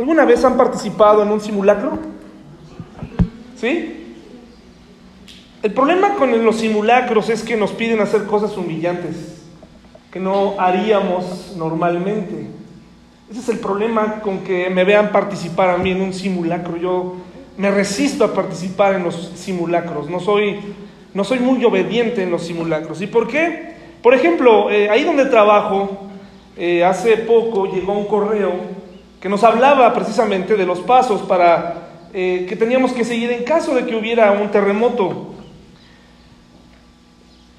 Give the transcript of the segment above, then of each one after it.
¿Alguna vez han participado en un simulacro? ¿Sí? El problema con los simulacros es que nos piden hacer cosas humillantes que no haríamos normalmente. Ese es el problema con que me vean participar a mí en un simulacro. Yo me resisto a participar en los simulacros. No soy, no soy muy obediente en los simulacros. ¿Y por qué? Por ejemplo, eh, ahí donde trabajo, eh, hace poco llegó un correo que nos hablaba precisamente de los pasos para eh, que teníamos que seguir en caso de que hubiera un terremoto.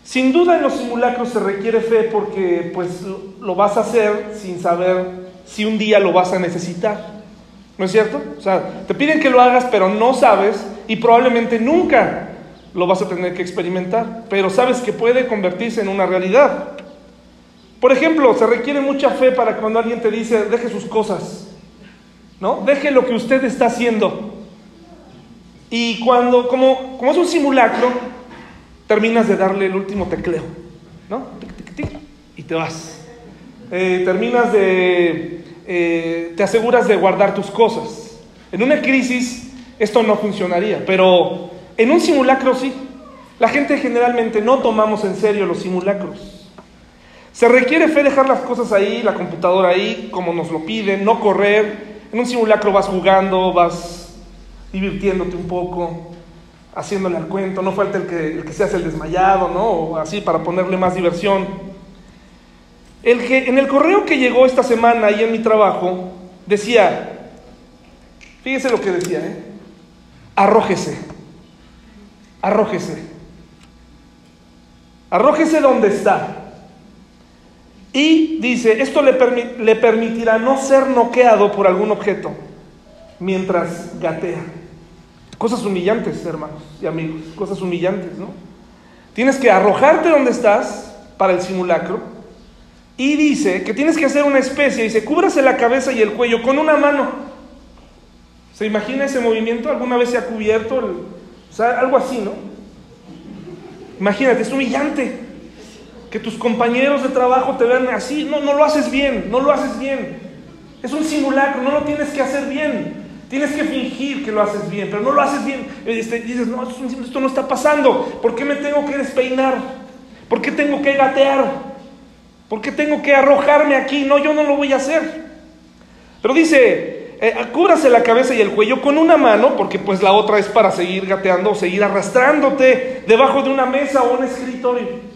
Sin duda en los simulacros se requiere fe porque pues lo vas a hacer sin saber si un día lo vas a necesitar. ¿No es cierto? O sea, te piden que lo hagas pero no sabes y probablemente nunca lo vas a tener que experimentar, pero sabes que puede convertirse en una realidad. Por ejemplo, se requiere mucha fe para cuando alguien te dice, deje sus cosas, ¿no? Deje lo que usted está haciendo. Y cuando, como, como es un simulacro, terminas de darle el último tecleo, ¿no? y te vas. Eh, terminas de, eh, te aseguras de guardar tus cosas. En una crisis esto no funcionaría, pero en un simulacro sí. La gente generalmente no tomamos en serio los simulacros. Se requiere fe dejar las cosas ahí, la computadora ahí, como nos lo piden, no correr. En un simulacro vas jugando, vas divirtiéndote un poco haciéndole al cuento, no falta el que, el se hace el desmayado, ¿no? O así para ponerle más diversión. El que, en el correo que llegó esta semana ahí en mi trabajo, decía, fíjese lo que decía, ¿eh? Arrójese, arrójese, arrójese donde está. Y dice, esto le, le permitirá no ser noqueado por algún objeto mientras gatea. Cosas humillantes, hermanos y amigos, cosas humillantes, ¿no? Tienes que arrojarte donde estás para el simulacro y dice que tienes que hacer una especie, dice, cúbrase la cabeza y el cuello con una mano. ¿Se imagina ese movimiento? ¿Alguna vez se ha cubierto? o sea, algo así, ¿no? Imagínate, es humillante que tus compañeros de trabajo te vean así. No, no lo haces bien, no lo haces bien. Es un simulacro, no lo tienes que hacer bien. Tienes que fingir que lo haces bien, pero no lo haces bien. Este, dices, no, esto no está pasando. ¿Por qué me tengo que despeinar? ¿Por qué tengo que gatear? ¿Por qué tengo que arrojarme aquí? No, yo no lo voy a hacer. Pero dice, eh, cúbrase la cabeza y el cuello con una mano, porque pues la otra es para seguir gateando o seguir arrastrándote debajo de una mesa o un escritorio.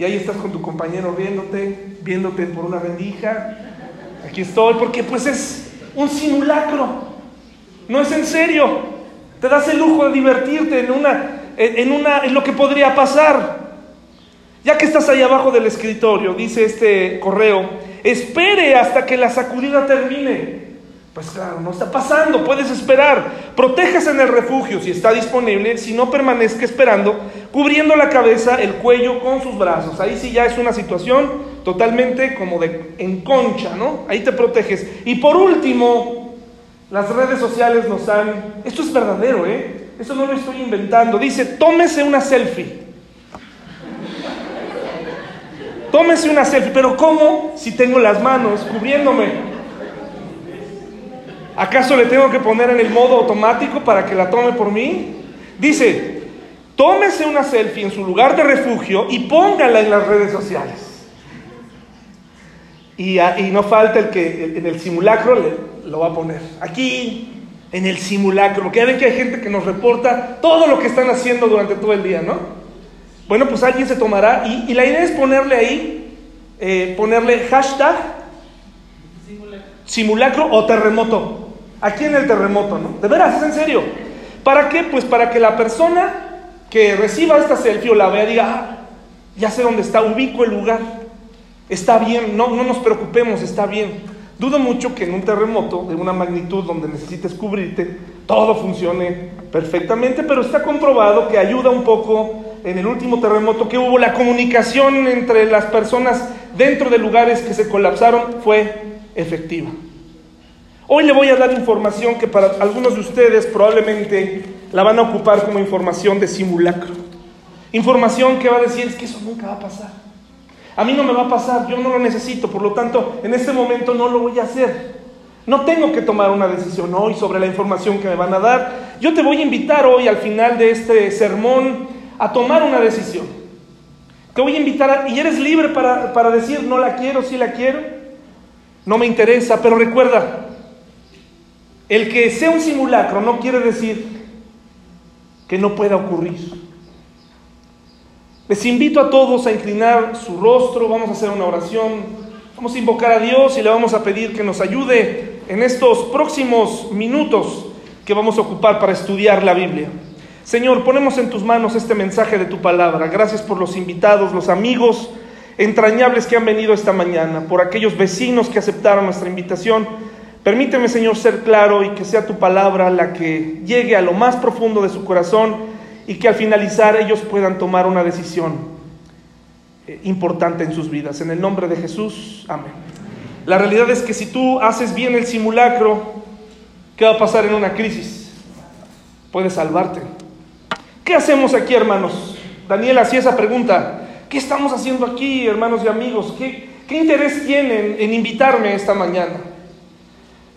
Y ahí estás con tu compañero viéndote, viéndote por una rendija. Aquí estoy, porque pues es un simulacro. No es en serio. Te das el lujo de divertirte en una, en una, en lo que podría pasar. Ya que estás ahí abajo del escritorio, dice este correo, espere hasta que la sacudida termine. Pues claro, no está pasando, puedes esperar. Protéjase en el refugio si está disponible, si no permanezca esperando, cubriendo la cabeza, el cuello con sus brazos. Ahí sí ya es una situación totalmente como de en concha, ¿no? Ahí te proteges. Y por último, las redes sociales nos han... Esto es verdadero, ¿eh? Esto no lo estoy inventando. Dice, tómese una selfie. Tómese una selfie. Pero ¿cómo si tengo las manos cubriéndome? ¿Acaso le tengo que poner en el modo automático para que la tome por mí? Dice, tómese una selfie en su lugar de refugio y póngala en las redes sociales. Y, no falta el que en el simulacro lo va a poner. Aquí, en el simulacro, porque ya ven que hay gente que nos reporta todo lo que están haciendo durante todo el día, ¿no? Bueno, pues alguien se tomará y, la idea es ponerle ahí, eh, ponerle hashtag simulacro. o terremoto. Aquí en el terremoto, ¿no? De veras, es en serio. ¿Para qué? Pues para que la persona que reciba esta selfie o la vea diga, ah, ya sé dónde está, ubico el lugar. Está bien, no, no nos preocupemos, está bien. Dudo mucho que en un terremoto de una magnitud donde necesites cubrirte, todo funcione perfectamente, pero está comprobado que ayuda un poco en el último terremoto que hubo, la comunicación entre las personas dentro de lugares que se colapsaron fue efectiva. Hoy le voy a dar información que para algunos de ustedes probablemente la van a ocupar como información de simulacro. Información que va a decir, es que eso nunca va a pasar. A mí no me va a pasar, yo no lo necesito, por lo tanto, en este momento no lo voy a hacer. No tengo que tomar una decisión hoy sobre la información que me van a dar. Yo te voy a invitar hoy al final de este sermón a tomar una decisión. Te voy a invitar y eres libre para, para decir no la quiero, sí la quiero, no me interesa, pero recuerda, el que sea un simulacro no quiere decir que no pueda ocurrir. Les invito a todos a inclinar su rostro, vamos a hacer una oración, vamos a invocar a Dios y le vamos a pedir que nos ayude en estos próximos minutos que vamos a ocupar para estudiar la Biblia. Señor, ponemos en tus manos este mensaje de tu palabra. Gracias por los invitados, los amigos entrañables que han venido esta mañana, por aquellos vecinos que aceptaron nuestra invitación. Permíteme, Señor, ser claro y que sea tu palabra la que llegue a lo más profundo de su corazón y que al finalizar ellos puedan tomar una decisión eh, importante en sus vidas. En el nombre de Jesús, amén. La realidad es que si tú haces bien el simulacro, ¿qué va a pasar en una crisis? Puedes salvarte. ¿Qué hacemos aquí, hermanos? Daniel hacía esa pregunta. ¿Qué estamos haciendo aquí, hermanos y amigos? ¿Qué, qué interés tienen en invitarme esta mañana?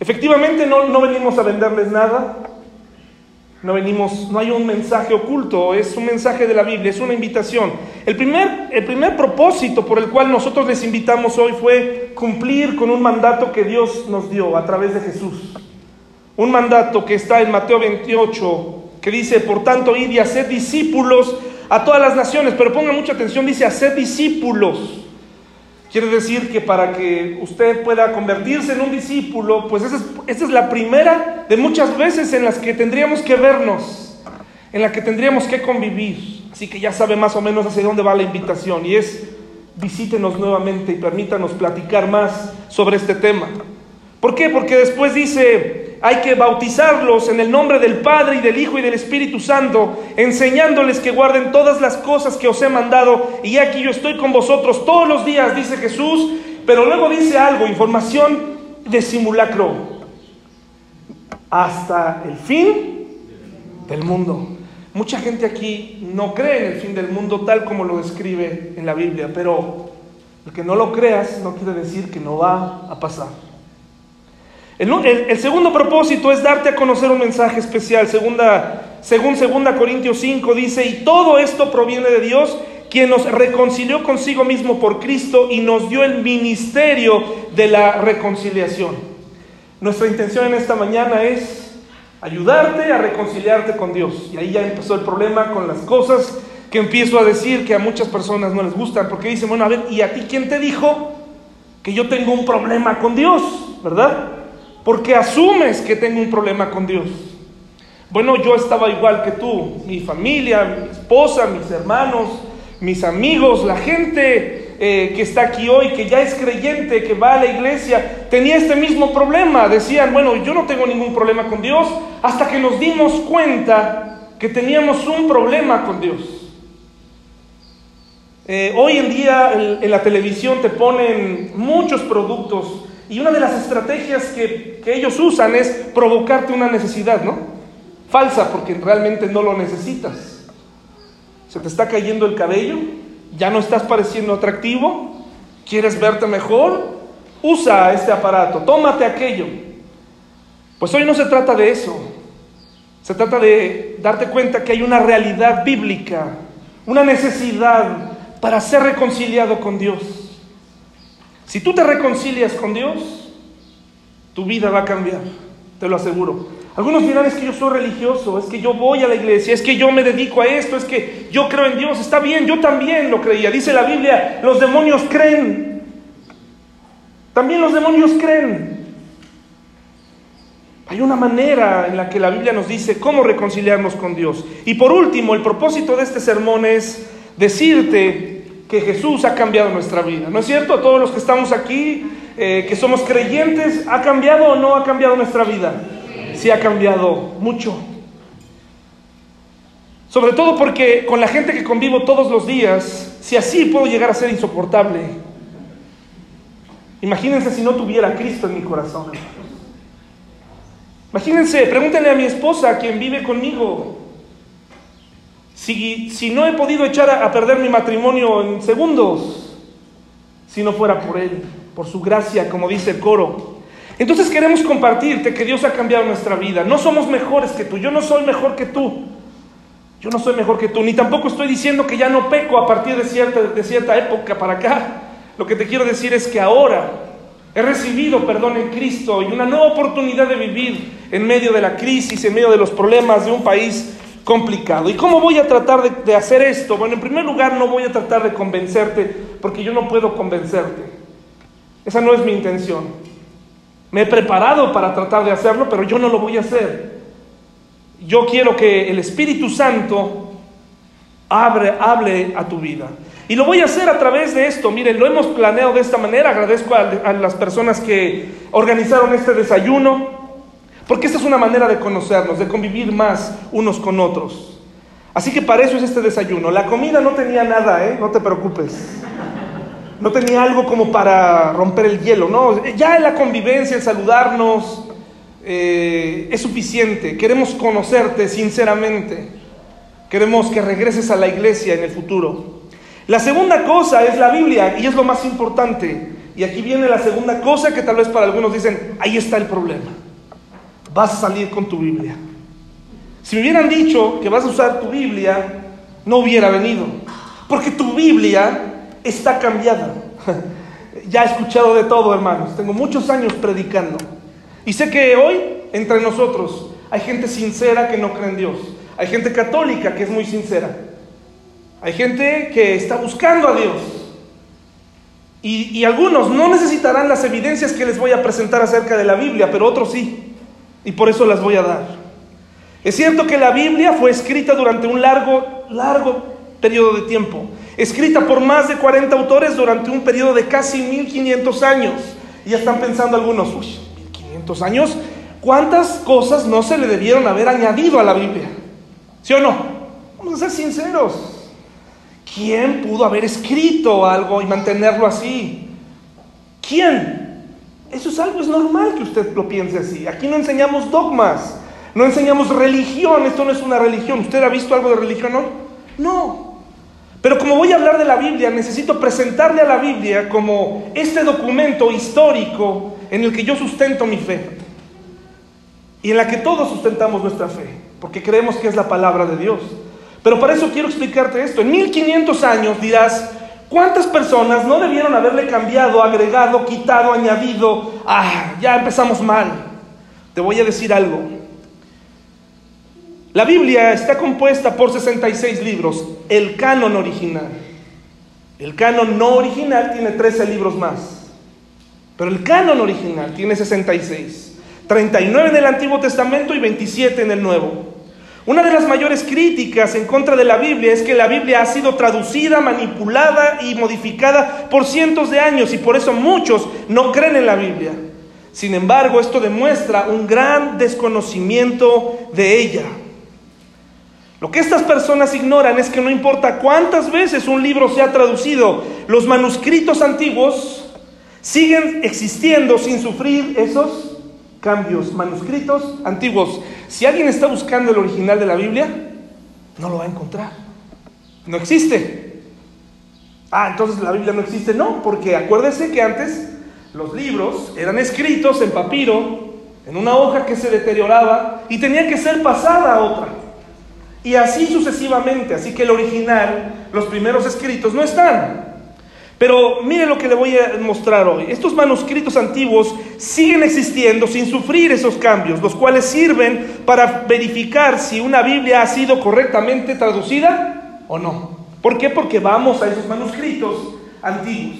Efectivamente, no, no venimos a venderles nada. No venimos, no hay un mensaje oculto, es un mensaje de la Biblia, es una invitación. El primer, el primer propósito por el cual nosotros les invitamos hoy fue cumplir con un mandato que Dios nos dio a través de Jesús. Un mandato que está en Mateo 28, que dice, por tanto, id y haced discípulos a todas las naciones, pero ponga mucha atención, dice, haced discípulos. Quiere decir que para que usted pueda convertirse en un discípulo, pues esa es, la primera de muchas veces en las que tendríamos que vernos, en la que tendríamos que convivir. Así que ya sabe más o menos hacia dónde va la invitación y es visítenos nuevamente y permítanos platicar más sobre este tema. ¿Por qué? Porque después dice, hay que bautizarlos en el nombre del Padre y del Hijo y del Espíritu Santo, enseñándoles que guarden todas las cosas que os he mandado. Y aquí yo estoy con vosotros todos los días, dice Jesús. Pero luego dice algo, información de simulacro, hasta el fin del mundo. Mucha gente aquí no cree en el fin del mundo tal como lo describe en la Biblia, pero el que no lo creas no quiere decir que no va a pasar. El, segundo propósito es darte a conocer un mensaje especial. Segunda, según 2 Corintios 5 dice, y todo esto proviene de Dios, quien nos reconcilió consigo mismo por Cristo y nos dio el ministerio de la reconciliación. Nuestra intención en esta mañana es ayudarte a reconciliarte con Dios. Y ahí ya empezó el problema con las cosas que empiezo a decir que a muchas personas no les gustan, porque dicen, bueno, a ver, ¿y a ti quién te dijo que yo tengo un problema con Dios? ¿Verdad? Porque asumes que tengo un problema con Dios. Bueno, yo estaba igual que tú, mi familia, mi esposa, mis hermanos, mis amigos, la gente eh, que está aquí hoy, que ya es creyente, que va a la iglesia, tenía este mismo problema. Decían, bueno, yo no tengo ningún problema con Dios, hasta que nos dimos cuenta que teníamos un problema con Dios. Eh, hoy en día en, en la televisión te ponen muchos productos y una de las estrategias que, que, ellos usan es provocarte una necesidad, ¿no? Falsa, porque realmente no lo necesitas. Se te está cayendo el cabello, ya no estás pareciendo atractivo, quieres verte mejor, usa este aparato, tómate aquello. Pues hoy no se trata de eso, se trata de darte cuenta que hay una realidad bíblica, una necesidad para ser reconciliado con Dios. Si tú te reconcilias con Dios, tu vida va a cambiar, te lo aseguro. Algunos dirán, es que yo soy religioso, es que yo voy a la iglesia, es que yo me dedico a esto, es que yo creo en Dios. Está bien, yo también lo creía. Dice la Biblia, los demonios creen. También los demonios creen. Hay una manera en la que la Biblia nos dice cómo reconciliarnos con Dios. Y por último, el propósito de este sermón es decirte que Jesús ha cambiado nuestra vida. ¿No es cierto? A todos los que estamos aquí, eh, que somos creyentes, ¿ha cambiado o no ha cambiado nuestra vida? Sí ha cambiado mucho. Sobre todo porque con la gente que convivo todos los días, si así puedo llegar a ser insoportable. Imagínense si no tuviera Cristo en mi corazón. Imagínense, pregúntenle a mi esposa, quien vive conmigo, si, no he podido echar a, a perder mi matrimonio en segundos, si no fuera por Él, por su gracia, como dice el coro. Entonces queremos compartirte que Dios ha cambiado nuestra vida. No somos mejores que tú. Yo no soy mejor que tú. Yo no soy mejor que tú. Ni tampoco estoy diciendo que ya no peco a partir de cierta, de cierta época para acá. Lo que te quiero decir es que ahora he recibido perdón en Cristo y una nueva oportunidad de vivir en medio de la crisis, en medio de los problemas de un país complicado. ¿Y cómo voy a tratar de, hacer esto? Bueno, en primer lugar no voy a tratar de convencerte porque yo no puedo convencerte. Esa no es mi intención. Me he preparado para tratar de hacerlo, pero yo no lo voy a hacer. Yo quiero que el Espíritu Santo abre, hable a tu vida. Y lo voy a hacer a través de esto. Miren, lo hemos planeado de esta manera. Agradezco a las personas que organizaron este desayuno, porque esta es una manera de conocernos, de convivir más unos con otros. Así que para eso es este desayuno. La comida no tenía nada, ¿eh? No te preocupes no tenía algo como para romper el hielo, no, ya la convivencia, el saludarnos, eh, es suficiente. Queremos conocerte sinceramente. Queremos que regreses a la iglesia en el futuro. La segunda cosa es la Biblia y es lo más importante. Y aquí viene la segunda cosa que tal vez para algunos dicen, ahí está el problema. Vas a salir con tu Biblia. Si me hubieran dicho que vas a usar tu Biblia, no hubiera venido. Porque tu Biblia está cambiada. ya he escuchado de todo, hermanos. Tengo muchos años predicando. Y sé que hoy, entre nosotros, hay gente sincera que no cree en Dios. Hay gente católica que es muy sincera. Hay gente que está buscando a Dios. Y, y, algunos no necesitarán las evidencias que les voy a presentar acerca de la Biblia, pero otros sí. Y por eso las voy a dar. Es cierto que la Biblia fue escrita durante un largo, largo periodo de tiempo escrita por más de 40 autores durante un periodo de casi 1500 años. Y están pensando algunos, uy, 1500 años, ¿cuántas cosas no se le debieron haber añadido a la Biblia? ¿Sí o no? Vamos a ser sinceros. ¿Quién pudo haber escrito algo y mantenerlo así? ¿Quién? Eso es algo, es normal que usted lo piense así. Aquí no enseñamos dogmas, no enseñamos religión, esto no es una religión. ¿Usted ha visto algo de religión? No. No, pero como voy a hablar de la Biblia, necesito presentarle a la Biblia como este documento histórico en el que yo sustento mi fe. Y en la que todos sustentamos nuestra fe, porque creemos que es la palabra de Dios. Pero para eso quiero explicarte esto. En 1500 años dirás, ¿cuántas personas no debieron haberle cambiado, agregado, quitado, añadido? Ah, ya empezamos mal. Te voy a decir algo. La Biblia está compuesta por 66 libros, el canon original. El canon no original tiene 13 libros más, pero el canon original tiene 66. 39 en el Antiguo Testamento y 27 en el Nuevo. Una de las mayores críticas en contra de la Biblia es que la Biblia ha sido traducida, manipulada y modificada por cientos de años y por eso muchos no creen en la Biblia. Sin embargo, esto demuestra un gran desconocimiento de ella. Lo que estas personas ignoran es que no importa cuántas veces un libro sea traducido, los manuscritos antiguos siguen existiendo sin sufrir esos cambios. Manuscritos antiguos. Si alguien está buscando el original de la Biblia, no lo va a encontrar. No existe. Ah, entonces la Biblia no existe. No, porque acuérdese que antes los libros eran escritos en papiro, en una hoja que se deterioraba y tenía que ser pasada a otra. Y así sucesivamente. Así que el original, los primeros escritos no están. Pero mire lo que le voy a mostrar hoy. Estos manuscritos antiguos siguen existiendo sin sufrir esos cambios, los cuales sirven para verificar si una Biblia ha sido correctamente traducida o no. ¿Por qué? Porque vamos a esos manuscritos antiguos.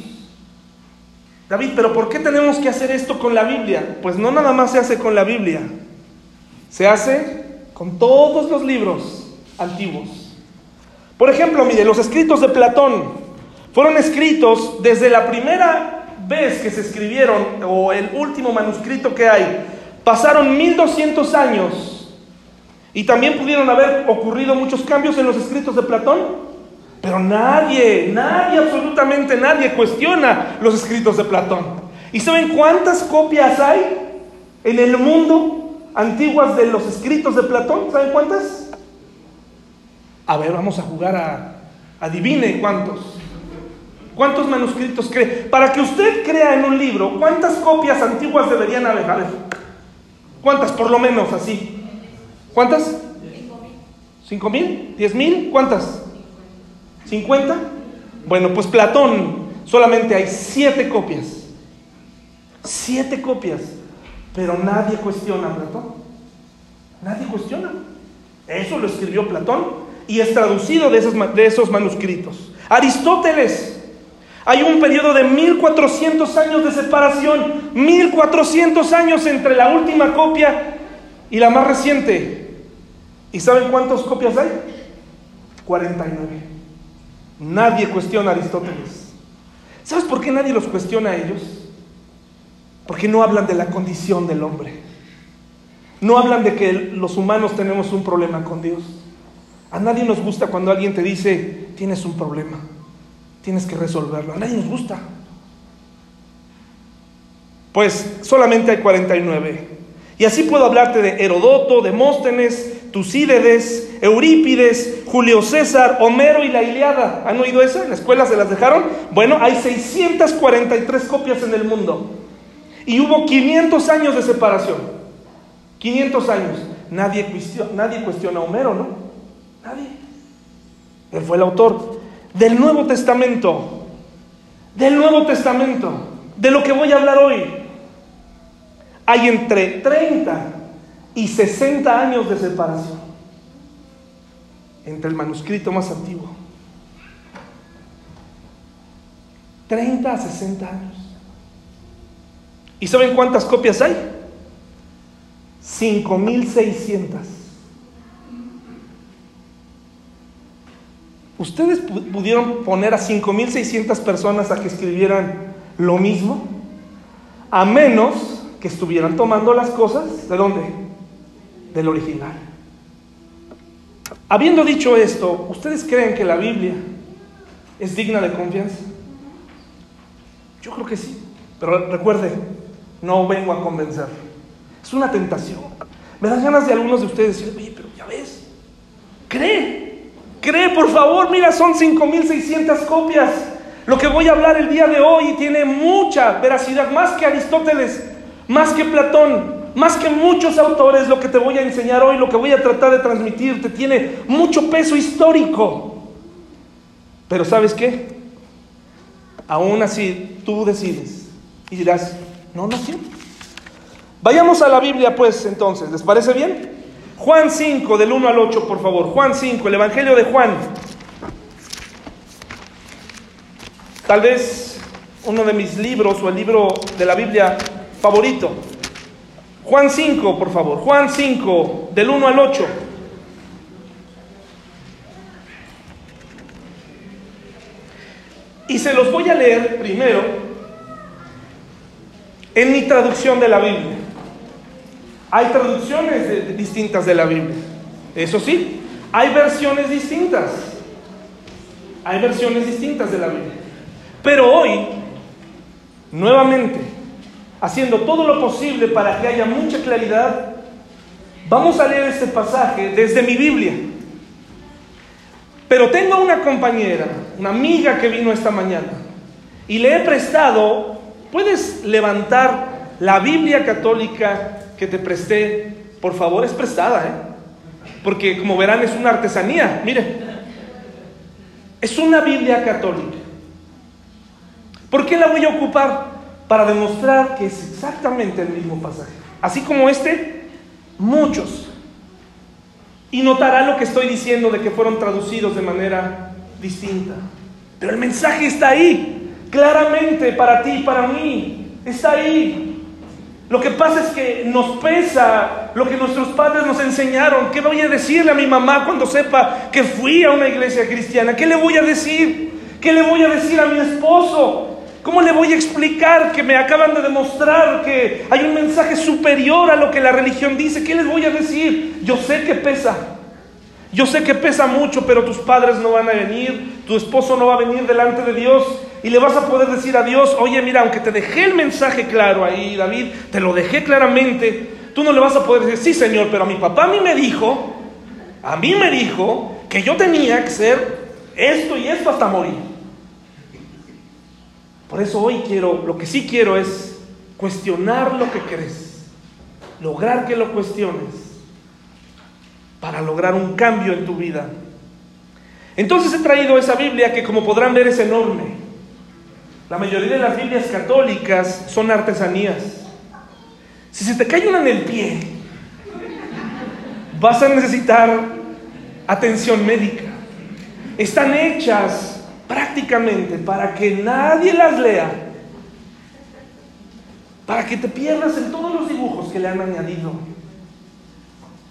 David, pero ¿por qué tenemos que hacer esto con la Biblia? Pues no nada más se hace con la Biblia, se hace con todos los libros antiguos. Por ejemplo, mire, los escritos de Platón fueron escritos desde la primera vez que se escribieron, o el último manuscrito que hay, pasaron 1200 años y también pudieron haber ocurrido muchos cambios en los escritos de Platón, pero nadie, nadie, absolutamente nadie cuestiona los escritos de Platón. ¿Y saben cuántas copias hay en el mundo antiguas de los escritos de Platón? ¿Saben cuántas? A ver, vamos a jugar a adivine cuántos. ¿Cuántos manuscritos cree? Para que usted crea en un libro, ¿cuántas copias antiguas deberían haber? ¿cuántas? Por lo menos así. ¿Cuántas? ¿Cinco mil? ¿Diez mil? ¿Cuántas? ¿Cincuenta? Bueno, pues Platón solamente hay siete copias. Siete copias. Pero nadie cuestiona Platón. Nadie cuestiona. Eso lo escribió Platón y es traducido de esos, de esos manuscritos. Aristóteles. Hay un periodo de 1400 años de separación, 1400 años entre la última copia y la más reciente. ¿Y saben cuántas copias hay? 49. Nadie cuestiona a Aristóteles. ¿Sabes por qué nadie los cuestiona a ellos? Porque no hablan de la condición del hombre. No hablan de que los humanos tenemos un problema con Dios. A nadie nos gusta cuando alguien te dice, tienes un problema, tienes que resolverlo. A nadie nos gusta. Pues solamente hay 49. Y así puedo hablarte de Herodoto, Demóstenes, Tucídides, Eurípides, Julio César, Homero y la Iliada. ¿Han oído eso? ¿En la escuela se las dejaron? Bueno, hay 643 copias en el mundo. Y hubo 500 años de separación. 500 años. Nadie cuestiona, nadie cuestiona a Homero, ¿no? Nadie. Él fue el autor del Nuevo Testamento. Del Nuevo Testamento. De lo que voy a hablar hoy. Hay entre 30 y 60 años de separación entre el manuscrito más antiguo. 30 a 60 años. ¿Y saben cuántas copias hay? 5600. ¿Ustedes pudieron poner a 5600 personas a que escribieran lo mismo? A menos que estuvieran tomando las cosas de dónde? Del original. Habiendo dicho esto, ¿ustedes creen que la Biblia es digna de confianza? Yo creo que sí, pero recuerde, no vengo a convencer. Es una tentación. Me dan ganas de algunos de ustedes decir, oye, pero ya ves, cree, cree por favor, mira, son 5.600 copias. Lo que voy a hablar el día de hoy tiene mucha veracidad, más que Aristóteles, más que Platón, más que muchos autores, lo que te voy a enseñar hoy, lo que voy a tratar de transmitirte, tiene mucho peso histórico. Pero ¿sabes qué? Aún así, tú decides y dirás, no, no siempre. Vayamos a la Biblia pues entonces, ¿les parece bien? Juan 5, del 1 al 8, por favor. Juan 5, el Evangelio de Juan. Tal vez uno de mis libros o el libro de la Biblia favorito. Juan 5, por favor. Juan 5, del 1 al 8. Y se los voy a leer primero en mi traducción de la Biblia. Hay traducciones distintas de la Biblia. Eso sí, hay versiones distintas. Hay versiones distintas de la Biblia. Pero hoy, nuevamente, haciendo todo lo posible para que haya mucha claridad, vamos a leer este pasaje desde mi Biblia. Pero tengo una compañera, una amiga que vino esta mañana, y le he prestado, puedes levantar la Biblia católica que te presté, por favor, es prestada, ¿eh? Porque como verán es una artesanía, mire, es una Biblia católica. ¿Por qué la voy a ocupar? Para demostrar que es exactamente el mismo pasaje. Así como este, muchos. Y notará lo que estoy diciendo de que fueron traducidos de manera distinta. Pero el mensaje está ahí, claramente para ti para mí. Está ahí. Lo que pasa es que nos pesa lo que nuestros padres nos enseñaron. ¿Qué voy a decirle a mi mamá cuando sepa que fui a una iglesia cristiana? ¿Qué le voy a decir? ¿Qué le voy a decir a mi esposo? ¿Cómo le voy a explicar que me acaban de demostrar que hay un mensaje superior a lo que la religión dice? ¿Qué les voy a decir? Yo sé que pesa. Yo sé que pesa mucho, pero tus padres no van a venir, tu esposo no va a venir delante de Dios y le vas a poder decir a Dios, oye, mira, aunque te dejé el mensaje claro ahí, David, te lo dejé claramente, tú no le vas a poder decir, sí, Señor, pero a mi papá a mí me dijo, a mí me dijo que yo tenía que ser esto y esto hasta morir. Por eso hoy quiero, lo que sí quiero es cuestionar lo que crees, lograr que lo cuestiones para lograr un cambio en tu vida. Entonces he traído esa Biblia que como podrán ver es enorme. La mayoría de las Biblias católicas son artesanías. Si se te cae una en el pie, vas a necesitar atención médica. Están hechas prácticamente para que nadie las lea, para que te pierdas en todos los dibujos que le han añadido,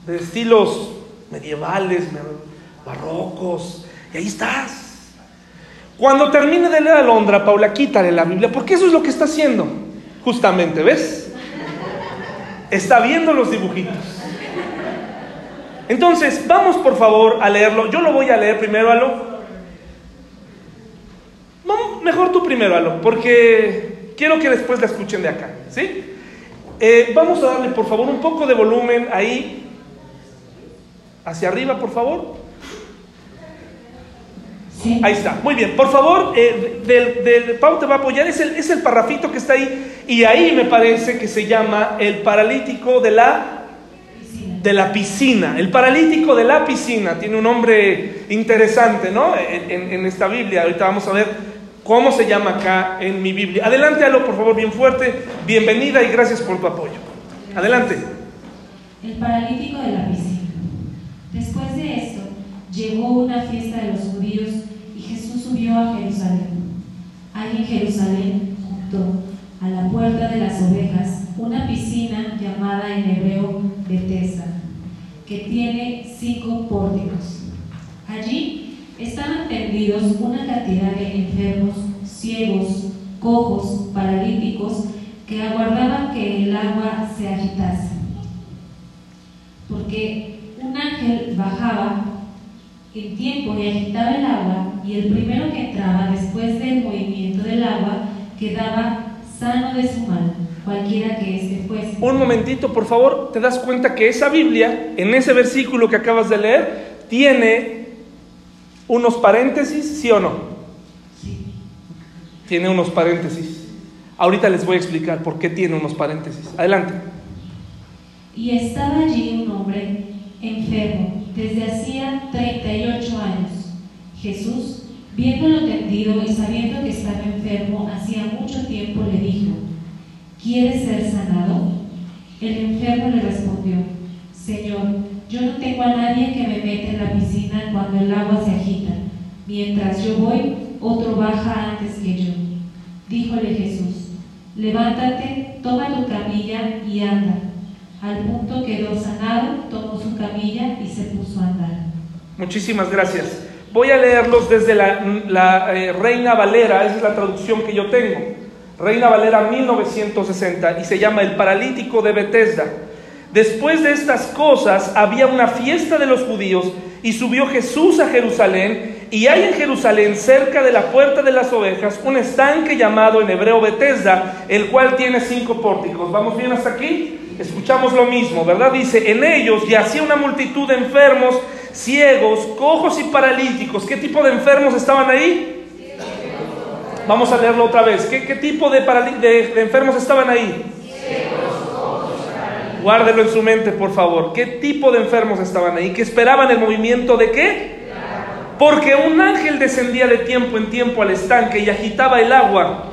de estilos medievales, barrocos, y ahí estás. Cuando termine de leer a Londra, Paula, quítale la Biblia, porque eso es lo que está haciendo, justamente, ¿ves? Está viendo los dibujitos. Entonces, vamos por favor a leerlo. Yo lo voy a leer primero, Alo. mejor tú primero, Alo, porque quiero que después la escuchen de acá, ¿sí? Eh, vamos a darle por favor un poco de volumen ahí Hacia arriba, por favor. Ahí está, muy bien. Por favor, eh, del, Pau te va a apoyar, es el, es el parrafito que está ahí. Y ahí me parece que se llama el paralítico de la, de la piscina. El paralítico de la piscina. Tiene un nombre interesante, ¿no? En, en, esta Biblia. Ahorita vamos a ver cómo se llama acá en mi Biblia. Adelante, Alo, por favor, bien fuerte. Bienvenida y gracias por tu apoyo. Adelante. El paralítico de la piscina. Después de esto, llegó una fiesta de los judíos subió a Jerusalén. Hay en Jerusalén, junto a la puerta de las ovejas, una piscina llamada en hebreo Bethesda, que tiene cinco pórticos. Allí estaban tendidos una cantidad de enfermos, ciegos, cojos, paralíticos, que aguardaban que el agua se agitase. Porque un ángel bajaba en tiempo y agitaba el agua, y el primero que entraba después del movimiento del agua quedaba sano de su mal, cualquiera que éste fuese. Un momentito, por favor, te das cuenta que esa Biblia, en ese versículo que acabas de leer, tiene unos paréntesis, ¿sí o no? Sí. Tiene unos paréntesis. Ahorita les voy a explicar por qué tiene unos paréntesis. Adelante. Y estaba allí un hombre enfermo desde hacía 38 años. Jesús, viéndolo tendido y sabiendo que estaba enfermo hacía mucho tiempo, le dijo, ¿quieres ser sanado? El enfermo le respondió, Señor, yo no tengo a nadie que me meta en la piscina cuando el agua se agita. Mientras yo voy, otro baja antes que yo. Díjole Jesús, levántate, toma tu camilla y anda. Al punto quedó sanado, tomó su camilla y se puso a andar. Muchísimas gracias. Voy a leerlos desde la, eh, Reina Valera, esa es la traducción que yo tengo. Reina Valera 1960 y se llama El paralítico de Bethesda. Después de estas cosas había una fiesta de los judíos y subió Jesús a Jerusalén y hay en Jerusalén cerca de la puerta de las ovejas un estanque llamado en hebreo Bethesda, el cual tiene cinco pórticos. ¿Vamos bien hasta aquí? Escuchamos lo mismo, ¿verdad? Dice, en ellos yacía una multitud de enfermos, ciegos, cojos y paralíticos. ¿Qué tipo de enfermos estaban ahí? Vamos a leerlo otra vez. ¿Qué, tipo de, enfermos estaban ahí? Guárdelo en su mente, por favor. ¿Qué tipo de enfermos estaban ahí? ¿Que esperaban el movimiento de qué? Porque un ángel descendía de tiempo en tiempo al estanque y agitaba el agua.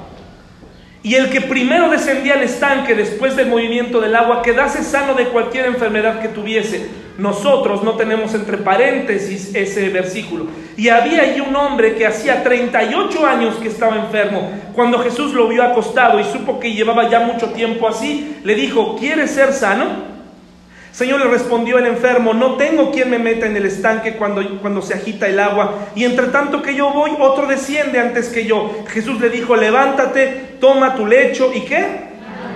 Y el que primero descendía al estanque después del movimiento del agua quedase sano de cualquier enfermedad que tuviese. Nosotros no tenemos entre paréntesis ese versículo. Y había allí un hombre que hacía 38 años que estaba enfermo. Cuando Jesús lo vio acostado y supo que llevaba ya mucho tiempo así, le dijo, ¿quieres ser sano? Señor le respondió el enfermo, no tengo quien me meta en el estanque cuando, cuando se agita el agua, y entre tanto que yo voy, otro desciende antes que yo. Jesús le dijo, levántate, toma tu lecho, ¿y qué?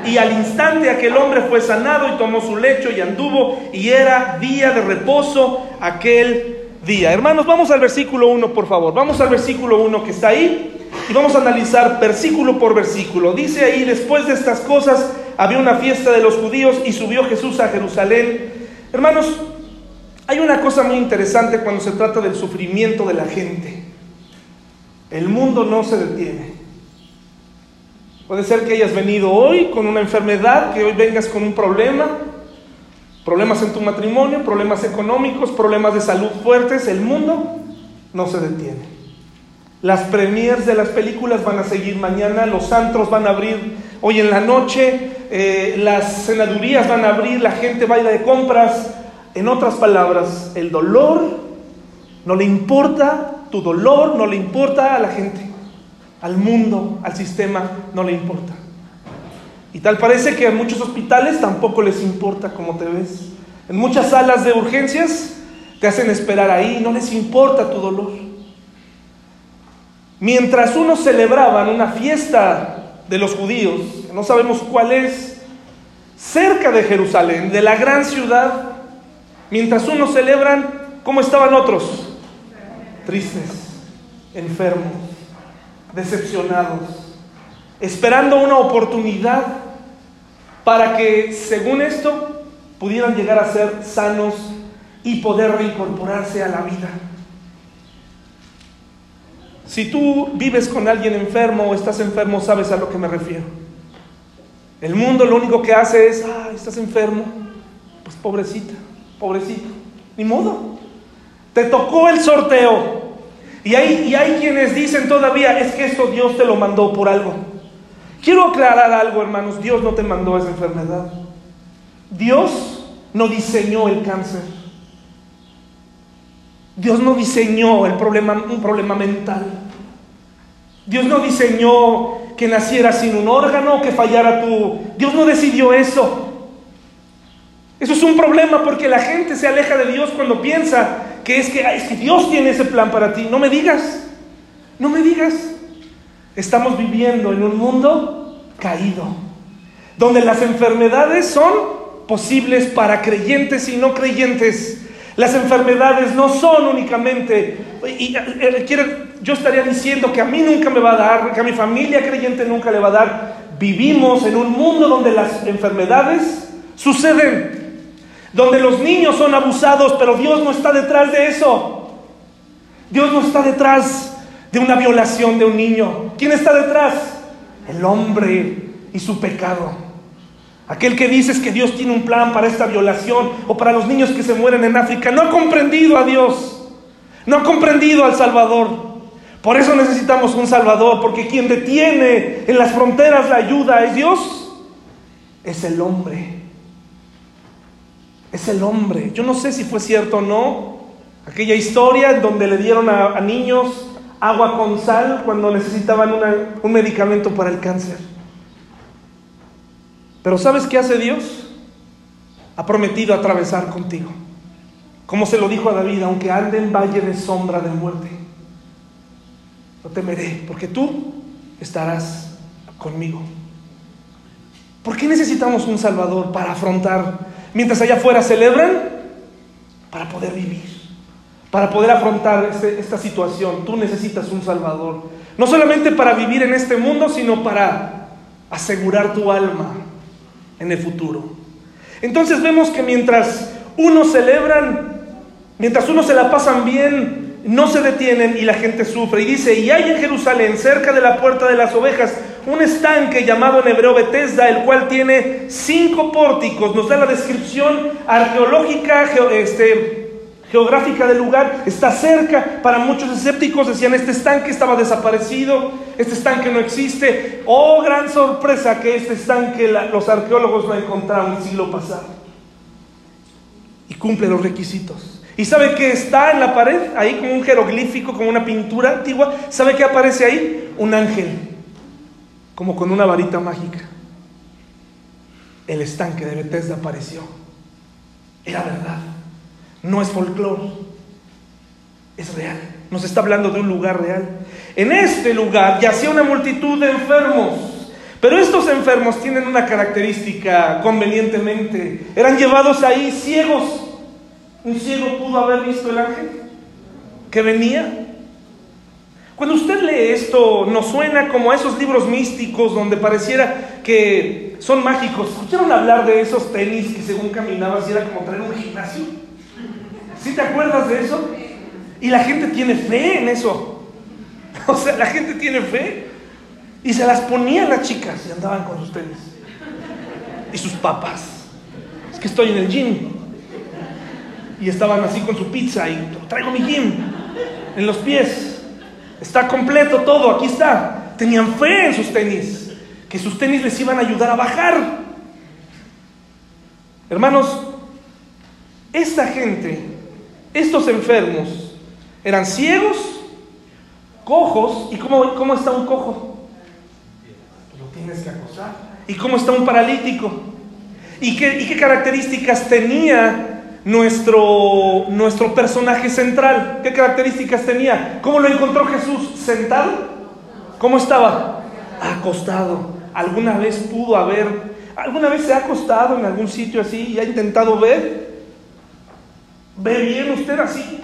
Y al instante aquel hombre fue sanado y tomó su lecho y anduvo, y era día de reposo aquel día. Hermanos, vamos al versículo 1, por favor. Vamos al versículo 1 que está ahí, y vamos a analizar versículo por versículo. Dice ahí, después de estas cosas, había una fiesta de los judíos y subió Jesús a Jerusalén. Hermanos, hay una cosa muy interesante cuando se trata del sufrimiento de la gente. El mundo no se detiene. Puede ser que hayas venido hoy con una enfermedad, que hoy vengas con un problema, problemas en tu matrimonio, problemas económicos, problemas de salud fuertes. El mundo no se detiene. Las premiers de las películas van a seguir mañana, los antros van a abrir hoy en la noche, eh, las senadurías van a abrir, la gente va a ir de compras. En otras palabras, el dolor no le importa, tu dolor no le importa a la gente, al mundo, al sistema, no le importa. Y tal parece que a muchos hospitales tampoco les importa cómo te ves. En muchas salas de urgencias te hacen esperar ahí, no les importa tu dolor. Mientras unos celebraban una fiesta de los judíos, no sabemos cuál es, cerca de Jerusalén, de la gran ciudad, mientras unos celebran, ¿cómo estaban otros? Tristes, enfermos, decepcionados, esperando una oportunidad para que, según esto, pudieran llegar a ser sanos y poder reincorporarse a la vida. Si tú vives con alguien enfermo o estás enfermo, sabes a lo que me refiero. El mundo lo único que hace es, ah, estás enfermo, pues pobrecita, pobrecito, ni modo. Te tocó el sorteo. Y hay, y hay quienes dicen todavía, es que esto Dios te lo mandó por algo. Quiero aclarar algo, hermanos, Dios no te mandó esa enfermedad. Dios no diseñó el cáncer. Dios no diseñó el problema, un problema mental. Dios no diseñó que naciera sin un órgano, que fallara tu... Dios no decidió eso. Eso es un problema porque la gente se aleja de Dios cuando piensa que es que, es que Dios tiene ese plan para ti. No me digas, no me digas. Estamos viviendo en un mundo caído, donde las enfermedades son posibles para creyentes y no creyentes. Las enfermedades no son únicamente, y, yo estaría diciendo que a mí nunca me va a dar, que a mi familia creyente nunca le va a dar. Vivimos en un mundo donde las enfermedades suceden, donde los niños son abusados, pero Dios no está detrás de eso. Dios no está detrás de una violación de un niño. ¿Quién está detrás? El hombre y su pecado. Aquel que dices que Dios tiene un plan para esta violación o para los niños que se mueren en África, no ha comprendido a Dios, no ha comprendido al Salvador. Por eso necesitamos un Salvador, porque quien detiene en las fronteras la ayuda es Dios, es el hombre. Es el hombre. Yo no sé si fue cierto o no. Aquella historia en donde le dieron a, niños agua con sal cuando necesitaban un medicamento para el cáncer. Pero ¿sabes qué hace Dios? Ha prometido atravesar contigo. Como se lo dijo a David, aunque ande en valle de sombra de muerte, no temeré, porque tú estarás conmigo. ¿Por qué necesitamos un Salvador para afrontar, mientras allá afuera celebran, para poder vivir, para poder afrontar esta situación? Tú necesitas un Salvador, no solamente para vivir en este mundo, sino para asegurar tu alma, en el futuro. Entonces vemos que mientras unos celebran, mientras unos se la pasan bien, no se detienen y la gente sufre. Y dice, y hay en Jerusalén, cerca de la puerta de las ovejas, un estanque llamado en hebreo Bethesda, el cual tiene cinco pórticos. Nos da la descripción arqueológica, este, geográfica del lugar, está cerca. Para muchos escépticos decían, este estanque estaba desaparecido, este estanque no existe. Oh, gran sorpresa que este estanque los arqueólogos lo encontraron el siglo pasado. Y cumple los requisitos. ¿Y sabe que está en la pared? Ahí como un jeroglífico, como una pintura antigua. ¿Sabe qué aparece ahí? Un ángel, como con una varita mágica. El estanque de Bethesda apareció. Era verdad. No es folclore, es real. Nos está hablando de un lugar real. En este lugar yacía una multitud de enfermos, pero estos enfermos tienen una característica convenientemente. Eran llevados ahí ciegos. Un ciego pudo haber visto el ángel que venía. Cuando usted lee esto, nos suena como a esos libros místicos donde pareciera que son mágicos. ¿Escucharon hablar de esos tenis que según caminabas era como traer un gimnasio? ¿Sí te acuerdas de eso? Y la gente tiene fe en eso. O sea, la gente tiene fe. Y se las ponían las chicas y andaban con sus tenis. Y sus papas. Es que estoy en el gym. Y estaban así con su pizza y traigo mi gym en los pies. Está completo todo, aquí está. Tenían fe en sus tenis, que sus tenis les iban a ayudar a bajar. Hermanos, esta gente, estos enfermos, eran ciegos, cojos. ¿Y cómo, cómo está un cojo? Lo tienes que acosar. ¿Y cómo está un paralítico? ¿Y qué, y qué características tenía nuestro, nuestro personaje central? ¿Qué características tenía? ¿Cómo lo encontró Jesús? ¿Sentado? ¿Cómo estaba? Acostado. ¿Alguna vez pudo haber, alguna vez se ha acostado en algún sitio así y ha intentado ver? ¿Ve bien usted así?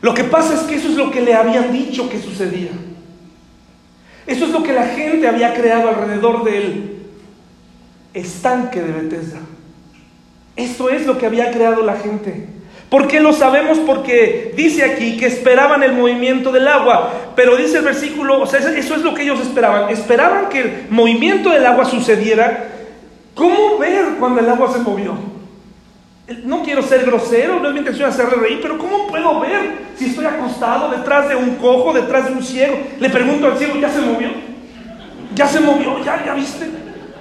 Lo que pasa es que eso es lo que le habían dicho que sucedía. Eso es lo que la gente había creado alrededor del estanque de Bethesda. Esto es lo que había creado la gente. ¿Por qué lo sabemos? Porque dice aquí que esperaban el movimiento del agua, pero dice el versículo, o sea, eso es lo que ellos esperaban. Esperaban que el movimiento del agua sucediera. ¿Cómo ver cuando el agua se movió? No quiero ser grosero, no es mi intención hacerle reír, pero ¿cómo puedo ver si estoy acostado detrás de un cojo, detrás de un ciego? Le pregunto al ciego, ¿ya se movió? ¿Ya se movió? ¿Ya, ya viste?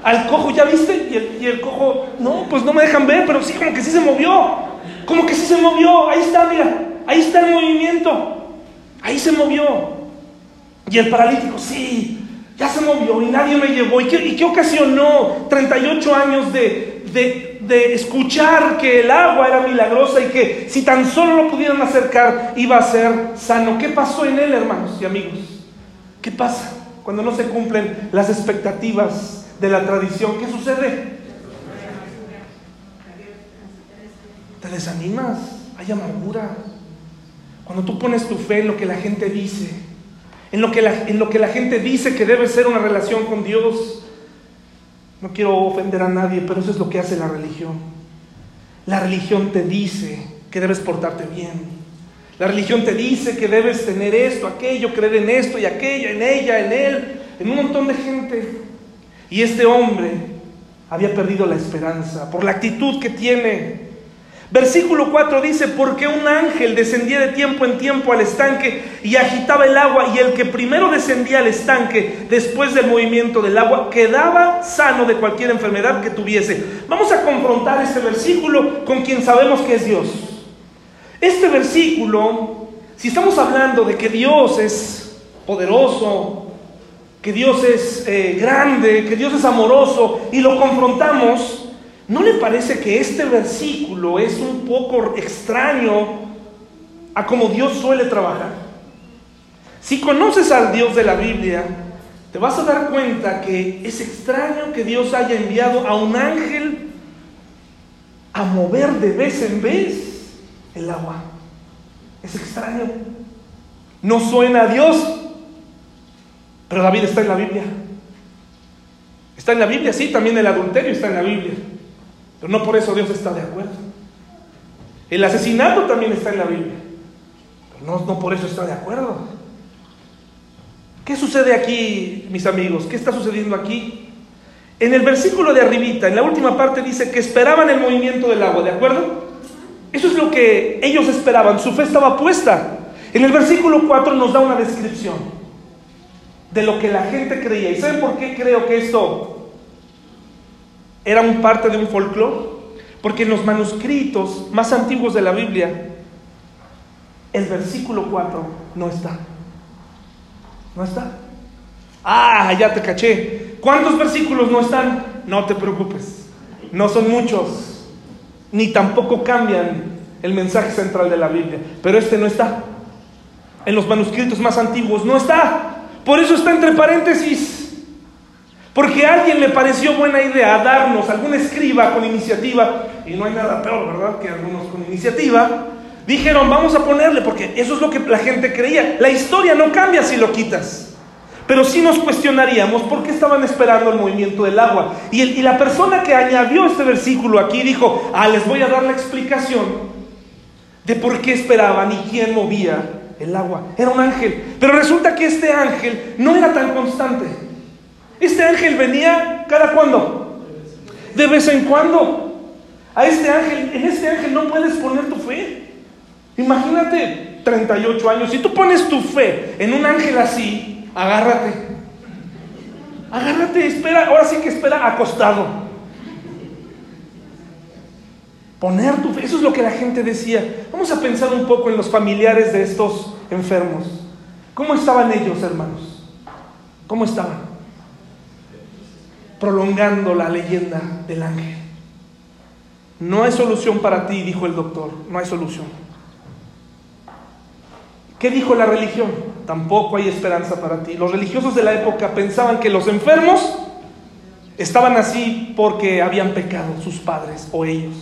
Al cojo, ¿ya viste? Y el, y el cojo, no, pues no me dejan ver, pero sí, como que sí se movió. Como que sí se movió. Ahí está, mira, ahí está el movimiento. Ahí se movió. Y el paralítico, sí, ya se movió y nadie me llevó. ¿Y qué, y qué ocasionó 38 años de, de, de, escuchar que el agua era milagrosa y que si tan solo lo pudieran acercar iba a ser sano? ¿Qué pasó en él, hermanos y amigos? ¿Qué pasa cuando no se cumplen las expectativas de la tradición? ¿Qué sucede? Te desanimas, hay amargura. Cuando tú pones tu fe en lo que la gente dice, en lo que en lo que la gente dice que debe ser una relación con Dios, no quiero ofender a nadie, pero eso es lo que hace la religión. La religión te dice que debes portarte bien. La religión te dice que debes tener esto, aquello, creer en esto y aquello, en ella, en él, en un montón de gente. Y este hombre había perdido la esperanza por la actitud que tiene. Versículo 4 dice, porque un ángel descendía de tiempo en tiempo al estanque y agitaba el agua, y el que primero descendía al estanque después del movimiento del agua quedaba sano de cualquier enfermedad que tuviese. Vamos a confrontar este versículo con quien sabemos que es Dios. Este versículo, si estamos hablando de que Dios es poderoso, que Dios es eh, grande, que Dios es amoroso, y lo confrontamos, ¿No le parece que este versículo es un poco extraño a como Dios suele trabajar? Si conoces al Dios de la Biblia, te vas a dar cuenta que es extraño que Dios haya enviado a un ángel a mover de vez en vez el agua. Es extraño. No suena a Dios, pero David está en la Biblia. Está en la Biblia, sí, también el adulterio está en la Biblia. Pero no por eso Dios está de acuerdo. El asesinato también está en la Biblia. Pero no, no por eso está de acuerdo. ¿Qué sucede aquí, mis amigos? ¿Qué está sucediendo aquí? En el versículo de arribita, en la última parte dice que esperaban el movimiento del agua, ¿de acuerdo? Eso es lo que ellos esperaban, su fe estaba puesta. En el versículo 4 nos da una descripción de lo que la gente creía. ¿Y saben por qué creo que esto era un parte de un folclore, porque en los manuscritos más antiguos de la Biblia, el versículo 4 no está. ¿No está? Ah, ya te caché. ¿Cuántos versículos no están? No te preocupes. No son muchos. Ni tampoco cambian el mensaje central de la Biblia. Pero este no está. En los manuscritos más antiguos no está. Por eso está entre paréntesis. Porque a alguien le pareció buena idea darnos algún escriba con iniciativa, y no hay nada peor, ¿verdad?, que algunos con iniciativa, dijeron, vamos a ponerle, porque eso es lo que la gente creía. La historia no cambia si lo quitas. Pero sí nos cuestionaríamos por qué estaban esperando el movimiento del agua. Y, y la persona que añadió este versículo aquí dijo, ah, les voy a dar la explicación de por qué esperaban y quién movía el agua. Era un ángel. Pero resulta que este ángel no era tan constante. Este ángel venía cada cuándo? De vez en cuando. A este ángel, en este ángel no puedes poner tu fe. Imagínate 38 años. Si tú pones tu fe en un ángel así, agárrate. Agárrate, espera, ahora sí que espera acostado. Poner tu fe, eso es lo que la gente decía. Vamos a pensar un poco en los familiares de estos enfermos. ¿Cómo estaban ellos, hermanos? ¿Cómo estaban? Prolongando la leyenda del ángel. No hay solución para ti, dijo el doctor, no hay solución. ¿Qué dijo la religión? Tampoco hay esperanza para ti. Los religiosos de la época pensaban que los enfermos estaban así porque habían pecado sus padres o ellos.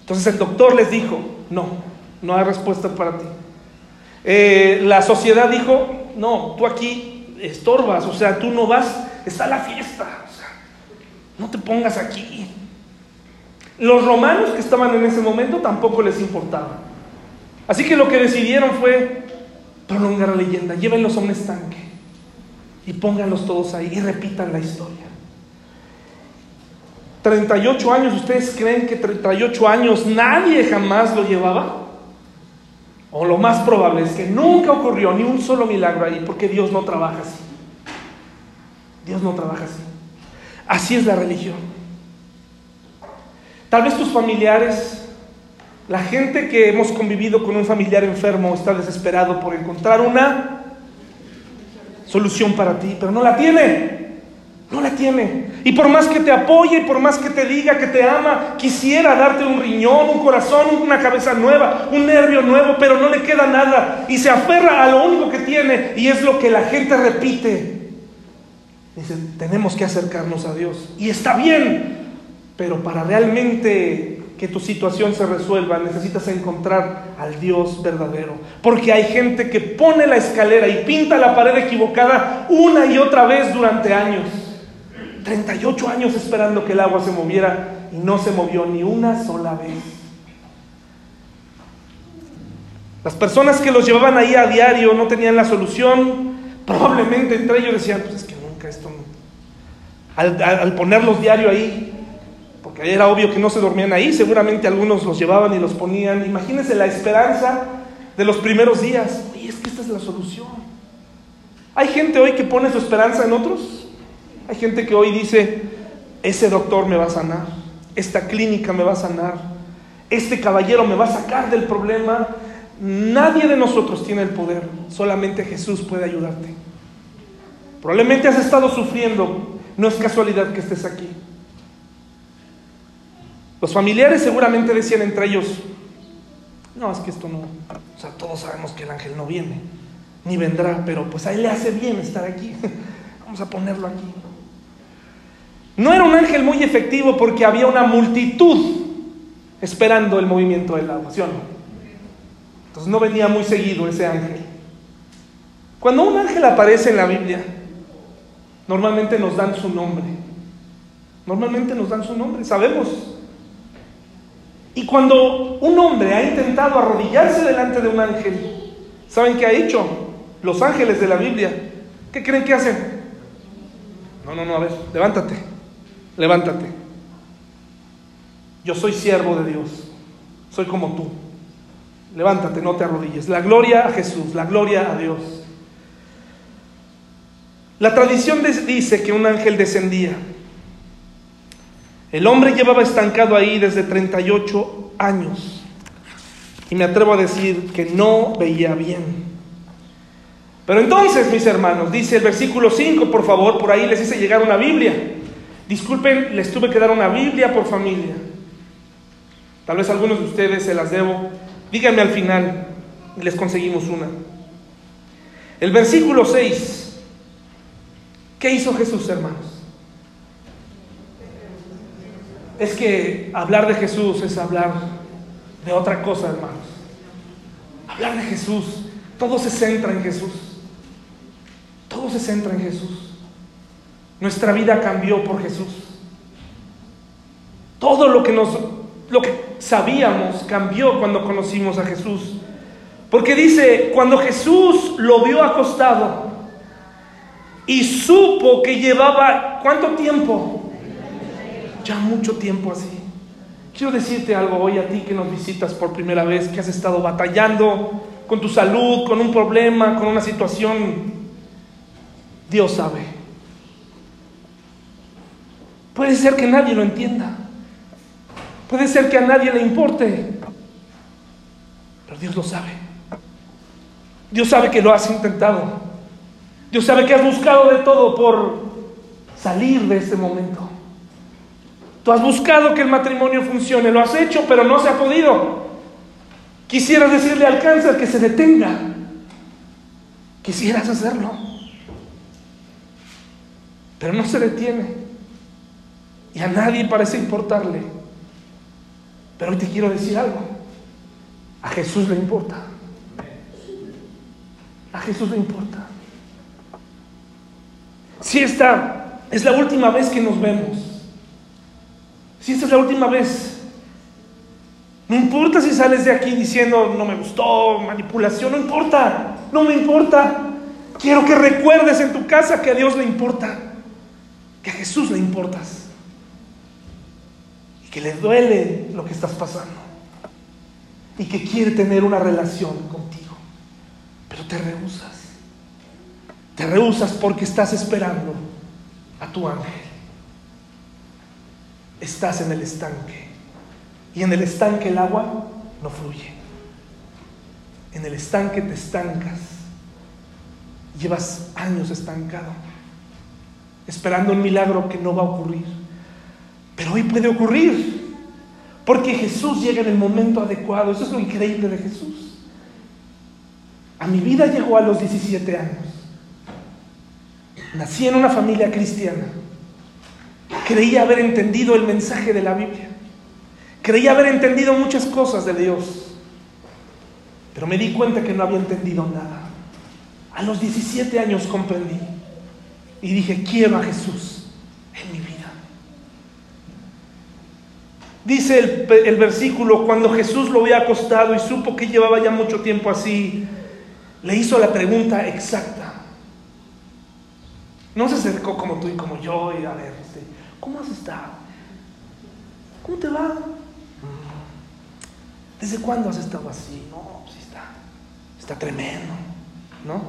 Entonces el doctor les dijo, no, no hay respuesta para ti. Eh, la sociedad dijo, no, tú aquí estorbas, o sea, tú no vas, está la fiesta, o sea, no te pongas aquí. Los romanos que estaban en ese momento tampoco les importaba. Así que lo que decidieron fue prolongar la leyenda, llévenlos a un estanque y pónganlos todos ahí y repitan la historia. 38 años, ¿ustedes creen que 38 años nadie jamás lo llevaba? O lo más probable es que nunca ocurrió ni un solo milagro ahí, porque Dios no trabaja así. Dios no trabaja así. Así es la religión. Tal vez tus familiares, la gente que hemos convivido con un familiar enfermo está desesperado por encontrar una solución para ti, pero no la tiene. No la tiene. Y por más que te apoye, por más que te diga que te ama, quisiera darte un riñón, un corazón, una cabeza nueva, un nervio nuevo, pero no le queda nada. Y se aferra a lo único que tiene y es lo que la gente repite. Dice, tenemos que acercarnos a Dios. Y está bien, pero para realmente que tu situación se resuelva, necesitas encontrar al Dios verdadero. Porque hay gente que pone la escalera y pinta la pared equivocada una y otra vez durante años. 38 años esperando que el agua se moviera y no se movió ni una sola vez. Las personas que los llevaban ahí a diario no tenían la solución. Probablemente entre ellos decían, pues es que esto... Al, al ponerlos diario ahí, porque era obvio que no se dormían ahí, seguramente algunos los llevaban y los ponían. Imagínense la esperanza de los primeros días. Oye, es que esta es la solución. Hay gente hoy que pone su esperanza en otros. Hay gente que hoy dice, ese doctor me va a sanar, esta clínica me va a sanar, este caballero me va a sacar del problema. Nadie de nosotros tiene el poder, solamente Jesús puede ayudarte. Probablemente has estado sufriendo, no es casualidad que estés aquí. Los familiares seguramente decían entre ellos, no, es que esto no, o sea, todos sabemos que el ángel no viene, ni vendrá, pero pues a él le hace bien estar aquí, vamos a ponerlo aquí. No era un ángel muy efectivo porque había una multitud esperando el movimiento del agua, ¿sí o no? Entonces no venía muy seguido ese ángel. Cuando un ángel aparece en la Biblia, normalmente nos dan su nombre. Normalmente nos dan su nombre, sabemos y cuando un hombre ha intentado arrodillarse delante de un ángel, ¿saben qué ha hecho? Los ángeles de la Biblia. ¿Qué creen que hacen? No, no, no, a ver, levántate, levántate. Yo soy siervo de Dios, soy como tú. Levántate, no te arrodilles. La gloria a Jesús, la gloria a Dios. La tradición dice que un ángel descendía el hombre llevaba estancado ahí desde 38 años. Y me atrevo a decir que no veía bien. Pero entonces, mis hermanos, dice el versículo 5, por favor, por ahí les hice llegar una Biblia. Disculpen, les tuve que dar una Biblia por familia. Tal vez algunos de ustedes se las debo. Díganme al final les conseguimos una. El versículo 6. ¿Qué hizo Jesús, hermanos? es que hablar de Jesús es hablar de otra cosa, hermanos. Hablar de Jesús, todo se centra en Jesús. Todo se centra en Jesús. Nuestra vida cambió por Jesús. Todo lo que nos lo que sabíamos cambió cuando conocimos a Jesús. Porque dice, cuando Jesús lo vio acostado y supo que llevaba, ¿cuánto tiempo? Ya mucho tiempo así. Quiero decirte algo hoy a ti que nos visitas por primera vez, que has estado batallando con tu salud, con un problema, con una situación. Dios sabe. Puede ser que nadie lo entienda. Puede ser que a nadie le importe. Pero Dios lo sabe. Dios sabe que lo has intentado. Dios sabe que has buscado de todo por salir de este momento. Tú has buscado que el matrimonio funcione, lo has hecho, pero no se ha podido. Quisieras decirle al cáncer que se detenga. Quisieras hacerlo. Pero no se detiene. Y a nadie parece importarle. Pero hoy te quiero decir algo. A Jesús le importa. A Jesús le importa. Si esta es la última vez que nos vemos, si esta es la última vez, no importa si sales de aquí diciendo no me gustó, manipulación, no importa, no me importa. Quiero que recuerdes en tu casa que a Dios le importa, que a Jesús le importas y que le duele lo que estás pasando y que quiere tener una relación contigo, pero te rehusas. Te rehusas porque estás esperando a tu ángel estás en el estanque. Y en el estanque el agua no fluye. En el estanque te estancas. Llevas años estancado, esperando un milagro que no va a ocurrir. Pero hoy puede ocurrir, porque Jesús llega en el momento adecuado. Eso es lo increíble de Jesús. A mi vida llegó a los 17 años. Nací en una familia cristiana. Creía haber entendido el mensaje de la Biblia. Creía haber entendido muchas cosas de Dios. Pero me di cuenta que no había entendido nada. A los 17 años comprendí. Y dije, quiero a Jesús en mi vida. Dice el, el, versículo, cuando Jesús lo había acostado y supo que llevaba ya mucho tiempo así, le hizo la pregunta exacta. No se acercó como tú y como yo y a ver, este, ¿cómo has estado? ¿Cómo te va? ¿Desde cuándo has estado así? No, pues está, está tremendo, ¿no?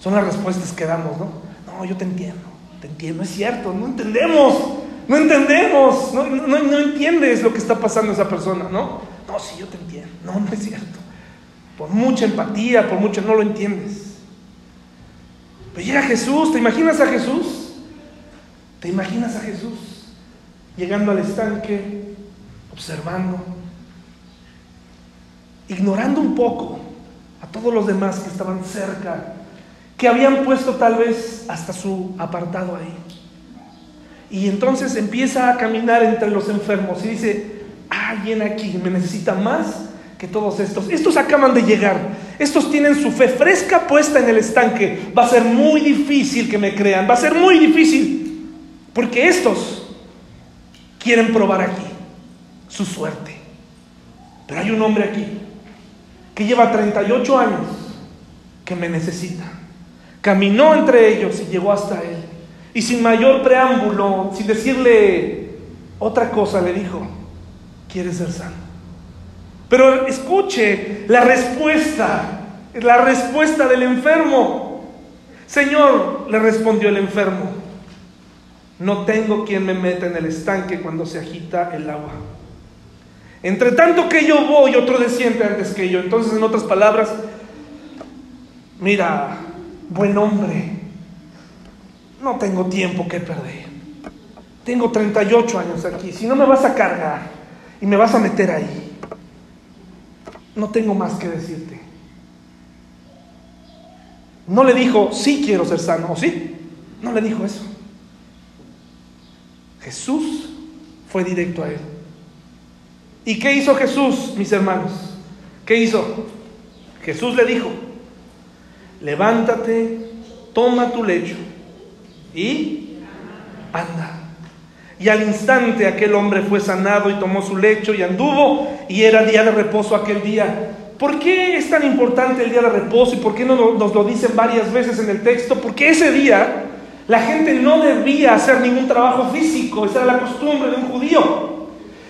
Son las respuestas que damos, ¿no? No, yo te entiendo, te entiendo, es cierto, no entendemos, no entendemos, no, no, no entiendes lo que está pasando esa persona, ¿no? No, sí, yo te entiendo, no, no es cierto. Por mucha empatía, por mucho, no lo entiendes. Pero llega Jesús, ¿te imaginas a Jesús? ¿Te imaginas a Jesús llegando al estanque, observando, ignorando un poco a todos los demás que estaban cerca, que habían puesto tal vez hasta su apartado ahí? Y entonces empieza a caminar entre los enfermos y dice, alguien aquí me necesita más que todos estos. Estos acaban de llegar. Estos tienen su fe fresca puesta en el estanque. Va a ser muy difícil que me crean. Va a ser muy difícil. Porque estos quieren probar aquí su suerte. Pero hay un hombre aquí que lleva 38 años que me necesita. Caminó entre ellos y llegó hasta él. Y sin mayor preámbulo, sin decirle otra cosa, le dijo, ¿quieres ser sano? Pero escuche la respuesta, la respuesta del enfermo. Señor, le respondió el enfermo, no tengo quien me meta en el estanque cuando se agita el agua. Entre tanto que yo voy, otro desciende antes que yo. Entonces, en otras palabras, mira, buen hombre, no tengo tiempo que perder. Tengo 38 años aquí. Si no me vas a cargar y me vas a meter ahí, no tengo más que decirte. No le dijo, sí quiero ser sano, ¿o sí? No le dijo eso. Jesús fue directo a él. ¿Y qué hizo Jesús, mis hermanos? ¿Qué hizo? Jesús le dijo, levántate, toma tu lecho y anda. Y al instante aquel hombre fue sanado y tomó su lecho y anduvo y era día de reposo aquel día. ¿Por qué es tan importante el día de reposo y por qué no nos lo dicen varias veces en el texto? Porque ese día la gente no debía hacer ningún trabajo físico, esa era la costumbre de un judío.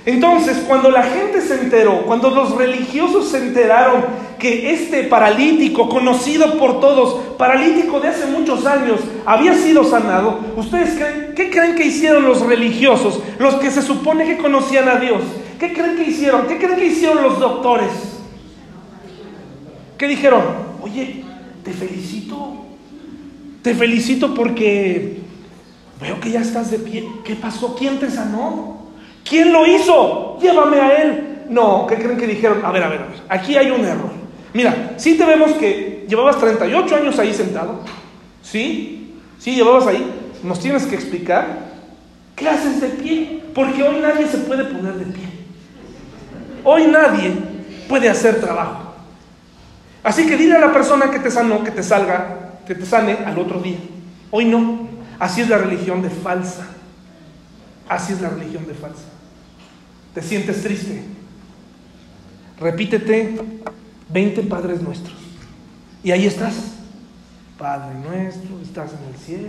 Entonces, cuando la gente se enteró, cuando los religiosos se enteraron que este paralítico, conocido por todos, paralítico de hace muchos años, había sido sanado, ¿ustedes creen, qué creen que hicieron los religiosos, los que se supone que conocían a Dios? ¿Qué creen que hicieron? ¿Qué creen que hicieron los doctores? ¿Qué dijeron? Oye, te felicito, te felicito porque veo que ya estás de pie. ¿Qué pasó? ¿Quién te sanó? ¿Quién lo hizo? Llévame a él. No, ¿qué creen que dijeron? A ver, a ver, a ver. Aquí hay un error. Mira, sí te vemos que llevabas 38 años ahí sentado. ¿Sí? Sí, llevabas ahí. Nos tienes que explicar qué haces de pie. Porque hoy nadie se puede poner de pie. Hoy nadie puede hacer trabajo. Así que dile a la persona que te sanó que te salga, que te sane al otro día. Hoy no. Así es la religión de falsa. Así es la religión de falsa. Te sientes triste. Repítete 20 Padres Nuestros. Y ahí estás. Padre nuestro, estás en el cielo.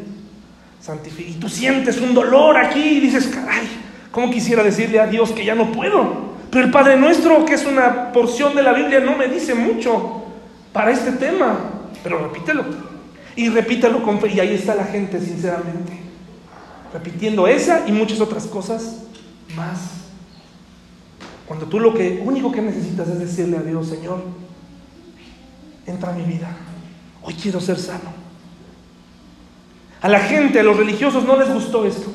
Santifica. Y tú sientes un dolor aquí y dices, caray, ¿cómo quisiera decirle a Dios que ya no puedo? Pero el Padre Nuestro, que es una porción de la Biblia, no me dice mucho para este tema. Pero repítelo. Y repítelo con fe. Y ahí está la gente, sinceramente. Repitiendo esa y muchas otras cosas más. Cuando tú lo que único que necesitas es decirle a Dios, Señor, entra a mi vida. Hoy quiero ser sano. A la gente, a los religiosos no les gustó esto.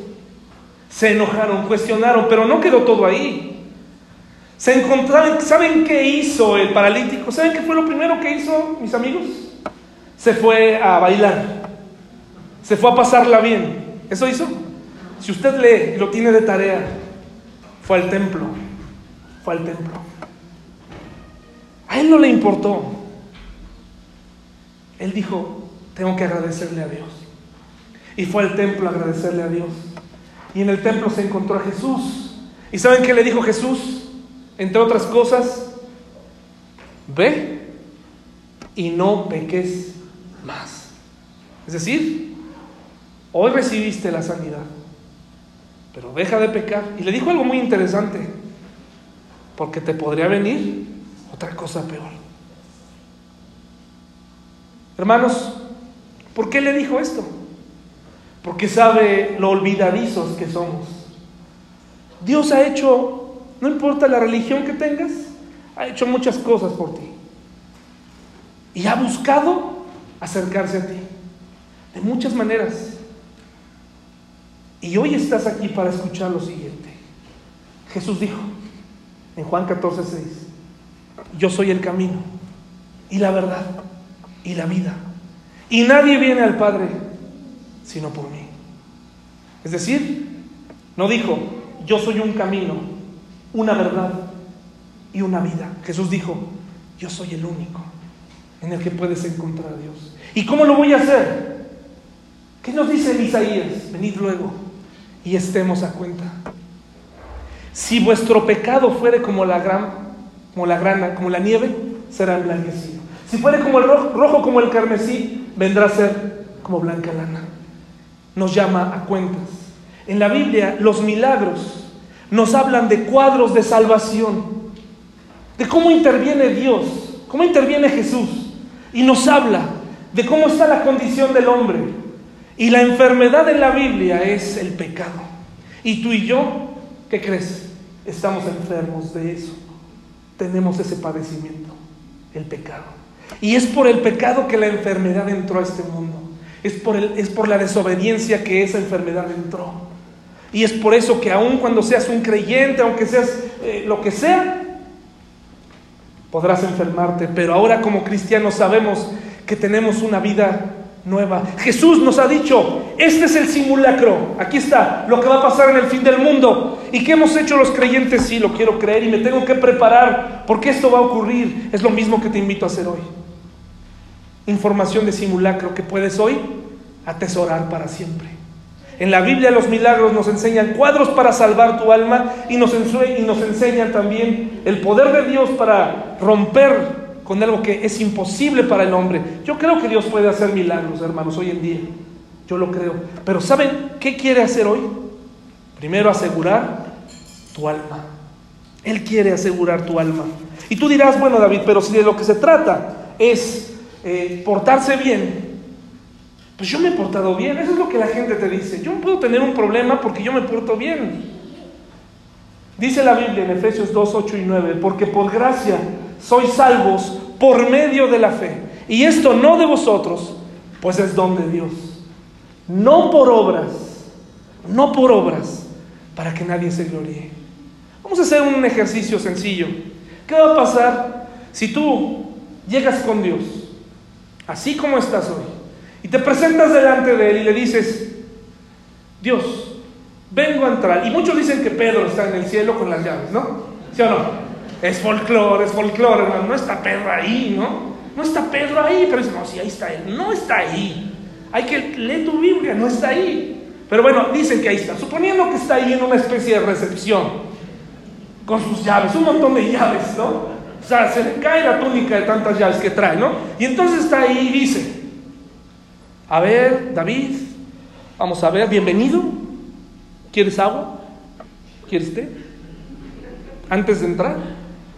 Se enojaron, cuestionaron, pero no quedó todo ahí. Se encontraron, ¿saben qué hizo el paralítico? ¿Saben qué fue lo primero que hizo, mis amigos? Se fue a bailar. Se fue a pasarla bien. ¿Eso hizo? Si usted lee, lo tiene de tarea, fue al templo. Fue al templo. A él no le importó. Él dijo, tengo que agradecerle a Dios. Y fue al templo a agradecerle a Dios. Y en el templo se encontró a Jesús. ¿Y saben qué le dijo Jesús? Entre otras cosas, ve y no peques más. Es decir, hoy recibiste la sanidad, pero deja de pecar. Y le dijo algo muy interesante, porque te podría venir otra cosa peor. Hermanos, ¿por qué le dijo esto? Porque sabe lo olvidadizos que somos. Dios ha hecho no importa la religión que tengas, ha hecho muchas cosas por ti. Y ha buscado acercarse a ti de muchas maneras. Y hoy estás aquí para escuchar lo siguiente. Jesús dijo en Juan 14, 6, yo soy el camino y la verdad y la vida. Y nadie viene al Padre sino por mí. Es decir, no dijo, yo soy un camino, una verdad y una vida. Jesús dijo, yo soy el único en el que puedes encontrar a Dios. ¿Y cómo lo voy a hacer? ¿Qué nos dice Isaías? Venid luego y estemos a cuenta. Si vuestro pecado fuere como la gran, como la grana, como la nieve, será emblanquecido. Si fuere como el rojo, rojo como el carmesí, vendrá a ser como blanca lana. Nos llama a cuentas. En la Biblia, los milagros nos hablan de cuadros de salvación, de cómo interviene Dios, cómo interviene Jesús, y nos habla de cómo está la condición del hombre. Y la enfermedad en la Biblia es el pecado. Y tú y yo, ¿qué crees? Estamos enfermos de eso. Tenemos ese padecimiento, el pecado. Y es por el pecado que la enfermedad entró a este mundo. Es por, el, es por la desobediencia que esa enfermedad entró. Y es por eso que aun cuando seas un creyente, aunque seas eh, lo que sea, podrás enfermarte. Pero ahora como cristianos sabemos que tenemos una vida nueva. Jesús nos ha dicho, este es el simulacro, aquí está, lo que va a pasar en el fin del mundo. ¿Y qué hemos hecho los creyentes? Sí, lo quiero creer y me tengo que preparar porque esto va a ocurrir. Es lo mismo que te invito a hacer hoy. Información de simulacro que puedes hoy atesorar para siempre. En la Biblia los milagros nos enseñan cuadros para salvar tu alma y nos, y nos enseñan también el poder de Dios para romper con algo que es imposible para el hombre. Yo creo que Dios puede hacer milagros, hermanos, hoy en día. Yo lo creo. Pero ¿saben qué quiere hacer hoy? Primero asegurar tu alma. Él quiere asegurar tu alma. Y tú dirás, bueno David, pero si de lo que se trata es eh, portarse bien, pues yo me he portado bien. Eso es lo que la gente te dice. Yo no puedo tener un problema porque yo me porto bien. Dice la Biblia en Efesios 2, 8 y 9, porque por gracia sois salvos por medio de la fe. Y esto no de vosotros, pues es don de Dios. No por obras, no por obras, para que nadie se gloríe. Vamos a hacer un ejercicio sencillo. ¿Qué va a pasar si tú llegas con Dios, así como estás hoy, y te presentas delante de Él y le dices, Dios, vengo a entrar. Y muchos dicen que Pedro está en el cielo con las llaves, ¿no? ¿Sí o no? Es folclore, es folclore, hermano. No está Pedro ahí, ¿no? No está Pedro ahí, pero dice, no, sí, ahí está él. No está ahí. Hay que leer tu Biblia, no está ahí. Pero bueno, dicen que ahí está. Suponiendo que está ahí en una especie de recepción, con sus llaves, un montón de llaves, ¿no? O sea, se le cae la túnica de tantas llaves que trae, ¿no? Y entonces está ahí y dice, a ver, David, vamos a ver, bienvenido. ¿Quieres agua? ¿Quieres té? Antes de entrar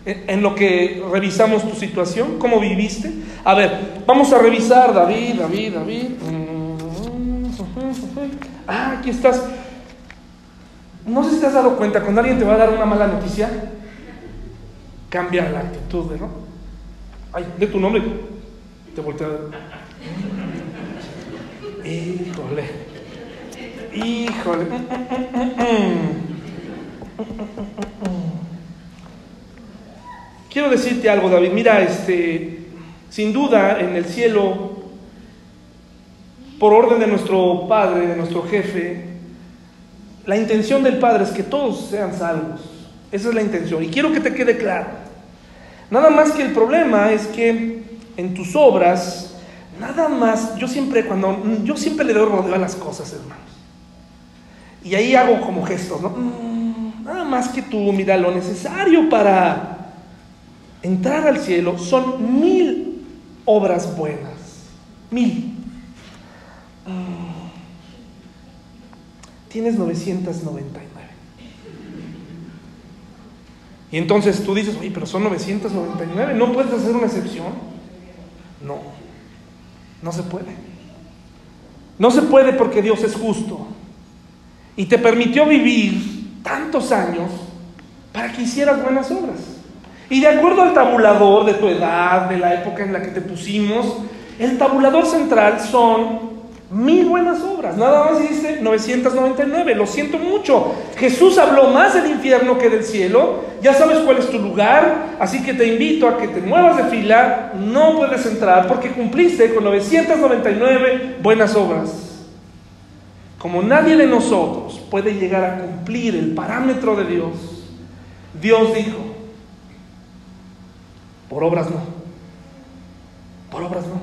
en lo que revisamos tu situación, cómo viviste. A ver, vamos a revisar, David, David, David. Ah, aquí estás. No sé si te has dado cuenta, cuando alguien te va a dar una mala noticia, cambia la actitud, ¿no? Ay, de tu nombre, te voltea Híjole, híjole. Quiero decirte algo, David. Mira, este, sin duda en el cielo, por orden de nuestro Padre, de nuestro jefe, la intención del Padre es que todos sean salvos. Esa es la intención. Y quiero que te quede claro. Nada más que el problema es que en tus obras, nada más, yo siempre cuando, yo siempre le doy rodeo a las cosas, hermanos. Y ahí hago como gestos. Mm, nada más que tú, mira, lo necesario para entrar al cielo son mil obras buenas. Mil. Mm. Tienes 999. Y entonces tú dices, oye, pero son 999, ¿no puedes hacer una excepción? No, no se puede. No se puede porque Dios es justo. Y te permitió vivir tantos años para que hicieras buenas obras. Y de acuerdo al tabulador de tu edad, de la época en la que te pusimos, el tabulador central son mil buenas obras. Nada más dice 999. Lo siento mucho. Jesús habló más del infierno que del cielo. Ya sabes cuál es tu lugar. Así que te invito a que te muevas de fila. No puedes entrar porque cumpliste con 999 buenas obras. Como nadie de nosotros puede llegar a cumplir el parámetro de Dios, Dios dijo, por obras no. Por obras no.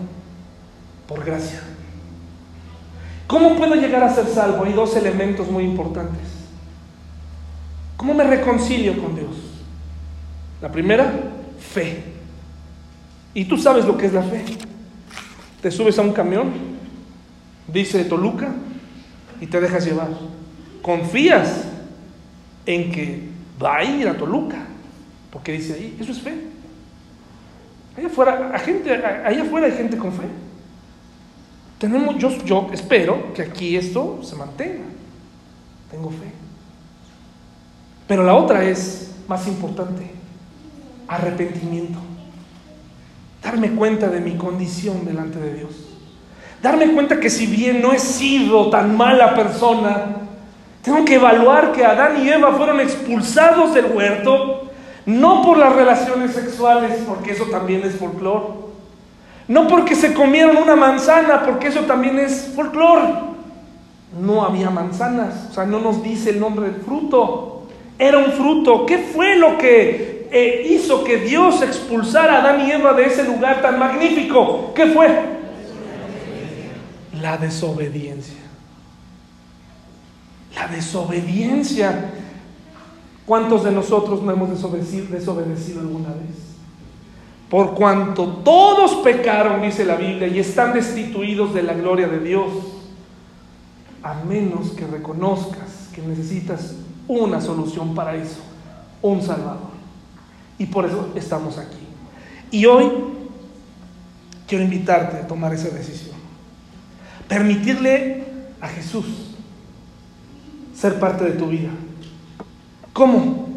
Por gracia. ¿Cómo puedo llegar a ser salvo? Hay dos elementos muy importantes. ¿Cómo me reconcilio con Dios? La primera, fe. Y tú sabes lo que es la fe. Te subes a un camión, dice Toluca, y te dejas llevar. Confías en que va a ir a Toluca, porque dice ahí, eso es fe. Allá afuera, gente, allá hay gente con fe. Tenemos, yo, yo espero que aquí esto se mantenga. Tengo fe. Pero la otra es más importante, arrepentimiento. Darme cuenta de mi condición delante de Dios. Darme cuenta que si bien no he sido tan mala persona, tengo que evaluar que Adán y Eva fueron expulsados del huerto no por las relaciones sexuales, porque eso también es folclore. No porque se comieron una manzana, porque eso también es folclore. No había manzanas, o sea, no nos dice el nombre del fruto. Era un fruto. ¿Qué fue lo que eh, hizo que Dios expulsara a Adán y Eva de ese lugar tan magnífico? ¿Qué fue? La desobediencia. La desobediencia. ¿Cuántos de nosotros no hemos desobedecido, alguna vez? Por cuanto todos pecaron, dice la Biblia, y están destituidos de la gloria de Dios, a menos que reconozcas que necesitas una solución para eso, un Salvador. Y por eso estamos aquí. Y hoy quiero invitarte a tomar esa decisión. Permitirle a Jesús ser parte de tu vida. ¿Cómo?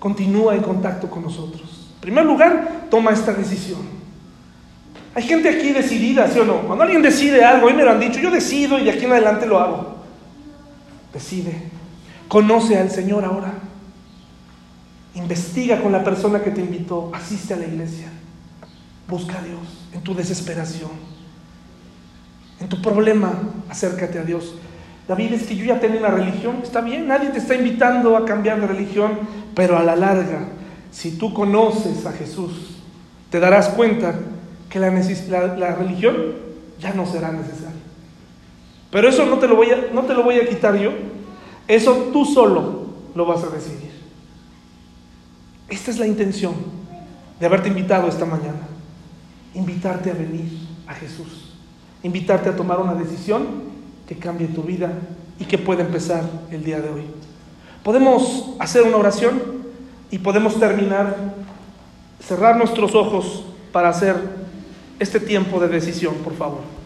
Continúa en contacto con nosotros. En primer lugar, toma esta decisión. Hay gente aquí decidida, ¿sí o no? Cuando alguien decide algo, y me lo han dicho, yo decido y de aquí en adelante lo hago. Decide. Conoce al Señor ahora. Investiga con la persona que te invitó. Asiste a la iglesia. Busca a Dios en tu desesperación. En tu problema, acércate a Dios. David, es que yo ya tengo una religión. Está bien, nadie te está invitando a cambiar de religión. Pero a la larga, si tú conoces a Jesús, te darás cuenta que la, religión ya no será necesaria. Pero eso no te, lo voy a, no te lo voy a quitar yo. Eso tú solo lo vas a decidir. Esta es la intención de haberte invitado esta mañana. Invitarte a venir a Jesús. Invitarte a tomar una decisión que cambie tu vida y que pueda empezar el día de hoy. Podemos hacer una oración y podemos terminar, cerrar nuestros ojos para hacer este tiempo de decisión, por favor.